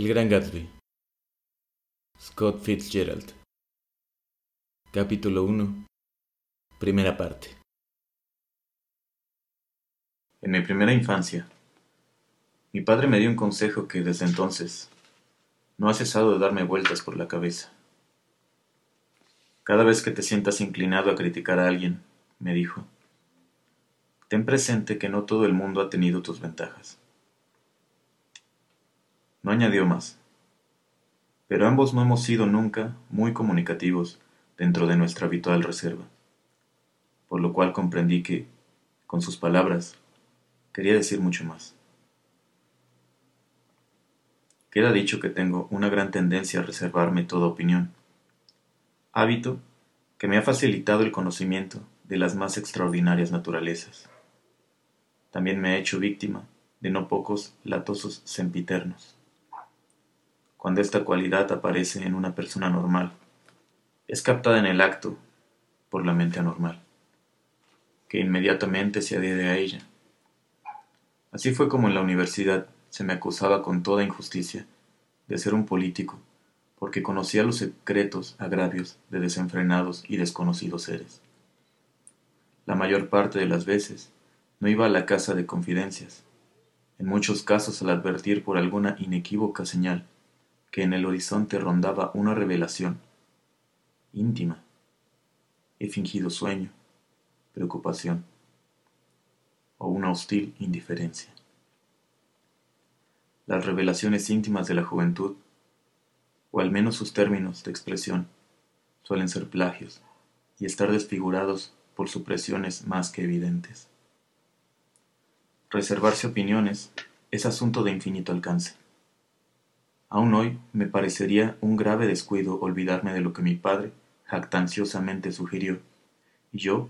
El Gran Gatsby. Scott Fitzgerald. Capítulo 1. Primera parte. En mi primera infancia, mi padre me dio un consejo que desde entonces no ha cesado de darme vueltas por la cabeza. Cada vez que te sientas inclinado a criticar a alguien, me dijo, ten presente que no todo el mundo ha tenido tus ventajas. No añadió más. Pero ambos no hemos sido nunca muy comunicativos dentro de nuestra habitual reserva, por lo cual comprendí que, con sus palabras, quería decir mucho más. Queda dicho que tengo una gran tendencia a reservarme toda opinión, hábito que me ha facilitado el conocimiento de las más extraordinarias naturalezas. También me ha hecho víctima de no pocos latosos sempiternos. Cuando esta cualidad aparece en una persona normal, es captada en el acto por la mente anormal, que inmediatamente se adhiere a ella. Así fue como en la universidad se me acusaba con toda injusticia de ser un político, porque conocía los secretos agravios de desenfrenados y desconocidos seres. La mayor parte de las veces no iba a la casa de confidencias, en muchos casos al advertir por alguna inequívoca señal que en el horizonte rondaba una revelación íntima. He fingido sueño, preocupación o una hostil indiferencia. Las revelaciones íntimas de la juventud, o al menos sus términos de expresión, suelen ser plagios y estar desfigurados por supresiones más que evidentes. Reservarse opiniones es asunto de infinito alcance. Aún hoy me parecería un grave descuido olvidarme de lo que mi padre jactanciosamente sugirió, y yo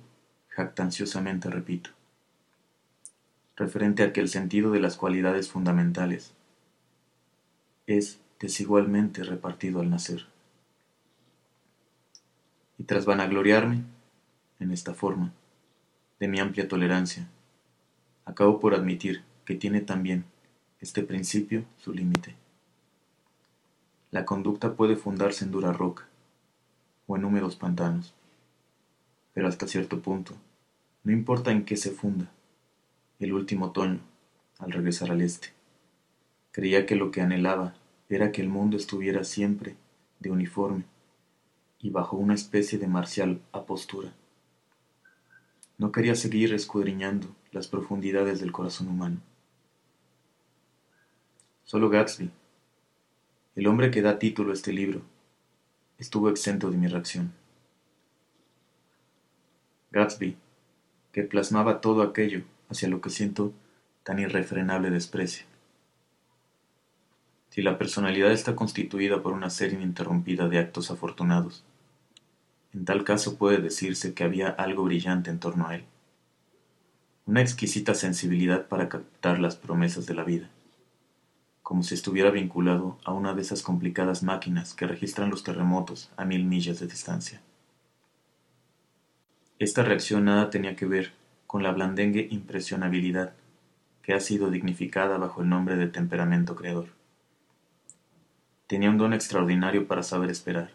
jactanciosamente repito, referente a que el sentido de las cualidades fundamentales es desigualmente repartido al nacer. Y tras vanagloriarme, en esta forma, de mi amplia tolerancia, acabo por admitir que tiene también este principio su límite. La conducta puede fundarse en dura roca o en húmedos pantanos, pero hasta cierto punto, no importa en qué se funda. El último otoño, al regresar al este, creía que lo que anhelaba era que el mundo estuviera siempre de uniforme y bajo una especie de marcial apostura. No quería seguir escudriñando las profundidades del corazón humano. Solo Gatsby, el hombre que da título a este libro estuvo exento de mi reacción. Gatsby, que plasmaba todo aquello hacia lo que siento tan irrefrenable desprecio. Si la personalidad está constituida por una serie ininterrumpida de actos afortunados, en tal caso puede decirse que había algo brillante en torno a él, una exquisita sensibilidad para captar las promesas de la vida como si estuviera vinculado a una de esas complicadas máquinas que registran los terremotos a mil millas de distancia. Esta reacción nada tenía que ver con la blandengue impresionabilidad que ha sido dignificada bajo el nombre de temperamento creador. Tenía un don extraordinario para saber esperar,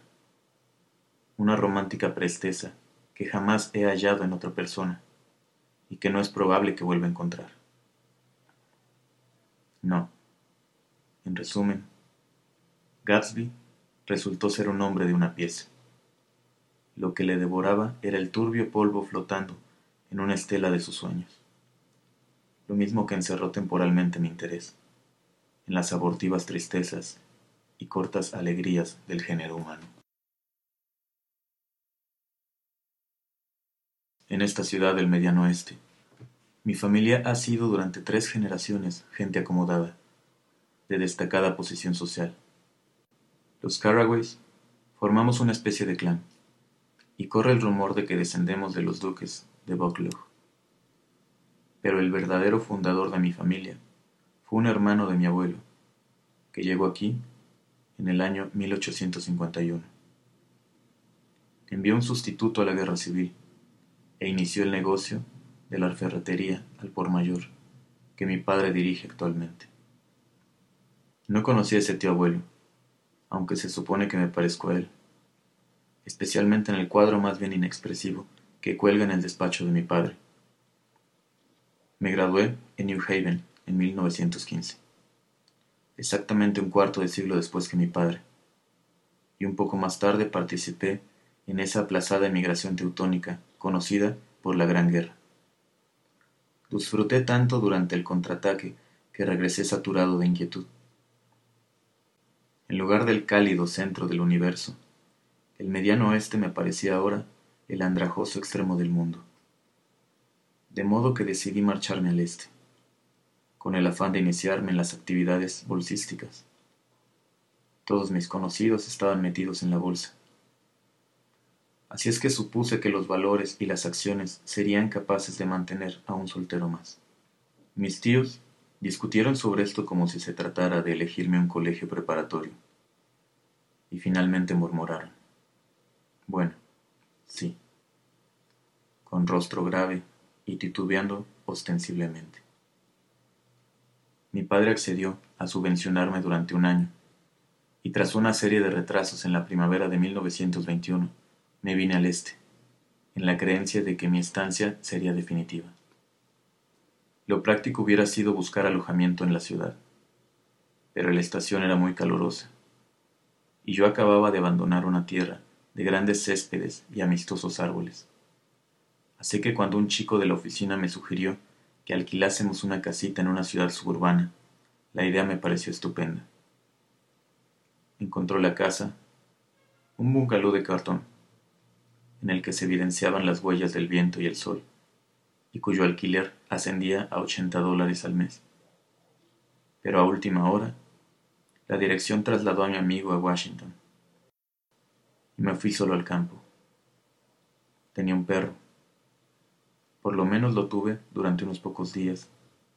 una romántica presteza que jamás he hallado en otra persona y que no es probable que vuelva a encontrar. No, en resumen, Gatsby resultó ser un hombre de una pieza. Lo que le devoraba era el turbio polvo flotando en una estela de sus sueños. Lo mismo que encerró temporalmente mi interés, en las abortivas tristezas y cortas alegrías del género humano. En esta ciudad del mediano oeste, mi familia ha sido durante tres generaciones gente acomodada de destacada posición social. Los Carraways formamos una especie de clan, y corre el rumor de que descendemos de los duques de Buccleuch. Pero el verdadero fundador de mi familia fue un hermano de mi abuelo, que llegó aquí en el año 1851. Envió un sustituto a la guerra civil e inició el negocio de la ferretería al por mayor que mi padre dirige actualmente. No conocí a ese tío abuelo, aunque se supone que me parezco a él, especialmente en el cuadro más bien inexpresivo que cuelga en el despacho de mi padre. Me gradué en New Haven en 1915, exactamente un cuarto de siglo después que mi padre, y un poco más tarde participé en esa aplazada emigración teutónica conocida por la Gran Guerra. Disfruté tanto durante el contraataque que regresé saturado de inquietud. En lugar del cálido centro del universo, el mediano oeste me parecía ahora el andrajoso extremo del mundo. De modo que decidí marcharme al este, con el afán de iniciarme en las actividades bolsísticas. Todos mis conocidos estaban metidos en la bolsa. Así es que supuse que los valores y las acciones serían capaces de mantener a un soltero más. Mis tíos discutieron sobre esto como si se tratara de elegirme un colegio preparatorio. Y finalmente murmuraron. Bueno, sí. Con rostro grave y titubeando ostensiblemente. Mi padre accedió a subvencionarme durante un año, y tras una serie de retrasos en la primavera de 1921, me vine al este, en la creencia de que mi estancia sería definitiva. Lo práctico hubiera sido buscar alojamiento en la ciudad, pero la estación era muy calurosa, y yo acababa de abandonar una tierra de grandes céspedes y amistosos árboles. Así que cuando un chico de la oficina me sugirió que alquilásemos una casita en una ciudad suburbana, la idea me pareció estupenda. Encontró la casa, un bungalow de cartón, en el que se evidenciaban las huellas del viento y el sol, y cuyo alquiler ascendía a ochenta dólares al mes. Pero a última hora, la dirección trasladó a mi amigo a Washington, y me fui solo al campo. Tenía un perro, por lo menos lo tuve durante unos pocos días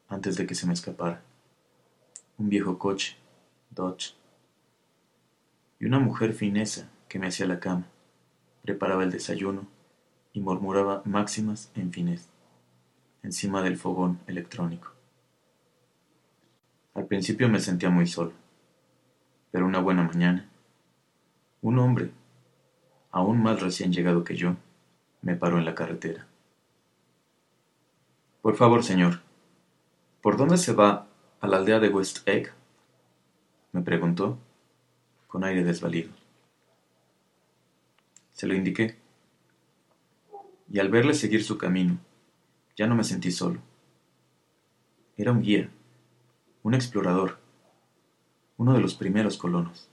antes de que se me escapara. Un viejo coche, Dodge. Y una mujer finesa que me hacía la cama, preparaba el desayuno y murmuraba máximas en finés encima del fogón electrónico. Al principio me sentía muy solo, pero una buena mañana, un hombre, aún más recién llegado que yo, me paró en la carretera. Por favor, señor, ¿por dónde se va a la aldea de West Egg? me preguntó, con aire desvalido. Se lo indiqué, y al verle seguir su camino, ya no me sentí solo. Era un guía, un explorador, uno de los primeros colonos.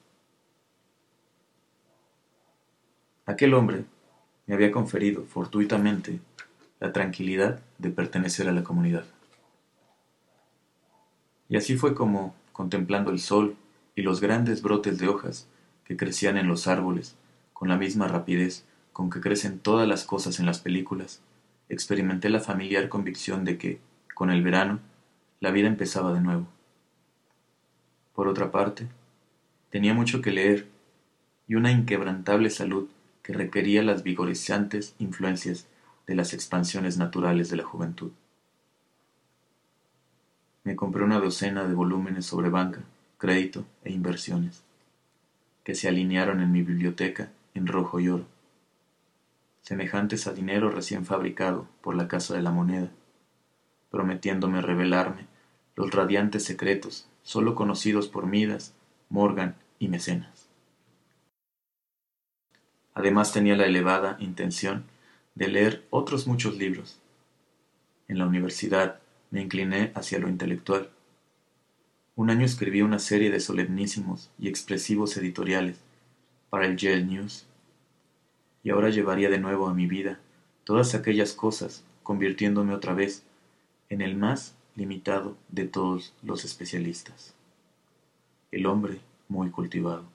Aquel hombre me había conferido fortuitamente la tranquilidad de pertenecer a la comunidad. Y así fue como, contemplando el sol y los grandes brotes de hojas que crecían en los árboles con la misma rapidez con que crecen todas las cosas en las películas, experimenté la familiar convicción de que, con el verano, la vida empezaba de nuevo. Por otra parte, tenía mucho que leer y una inquebrantable salud que requería las vigorizantes influencias de las expansiones naturales de la juventud. Me compré una docena de volúmenes sobre banca, crédito e inversiones, que se alinearon en mi biblioteca en rojo y oro, semejantes a dinero recién fabricado por la Casa de la Moneda, prometiéndome revelarme los radiantes secretos sólo conocidos por Midas, Morgan y Mecenas. Además tenía la elevada intención de leer otros muchos libros. En la universidad me incliné hacia lo intelectual. Un año escribí una serie de solemnísimos y expresivos editoriales para el Yale News, y ahora llevaría de nuevo a mi vida todas aquellas cosas, convirtiéndome otra vez en el más limitado de todos los especialistas, el hombre muy cultivado.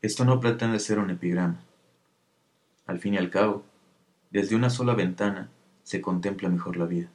Esto no pretende ser un epigrama, al fin y al cabo, desde una sola ventana se contempla mejor la vida.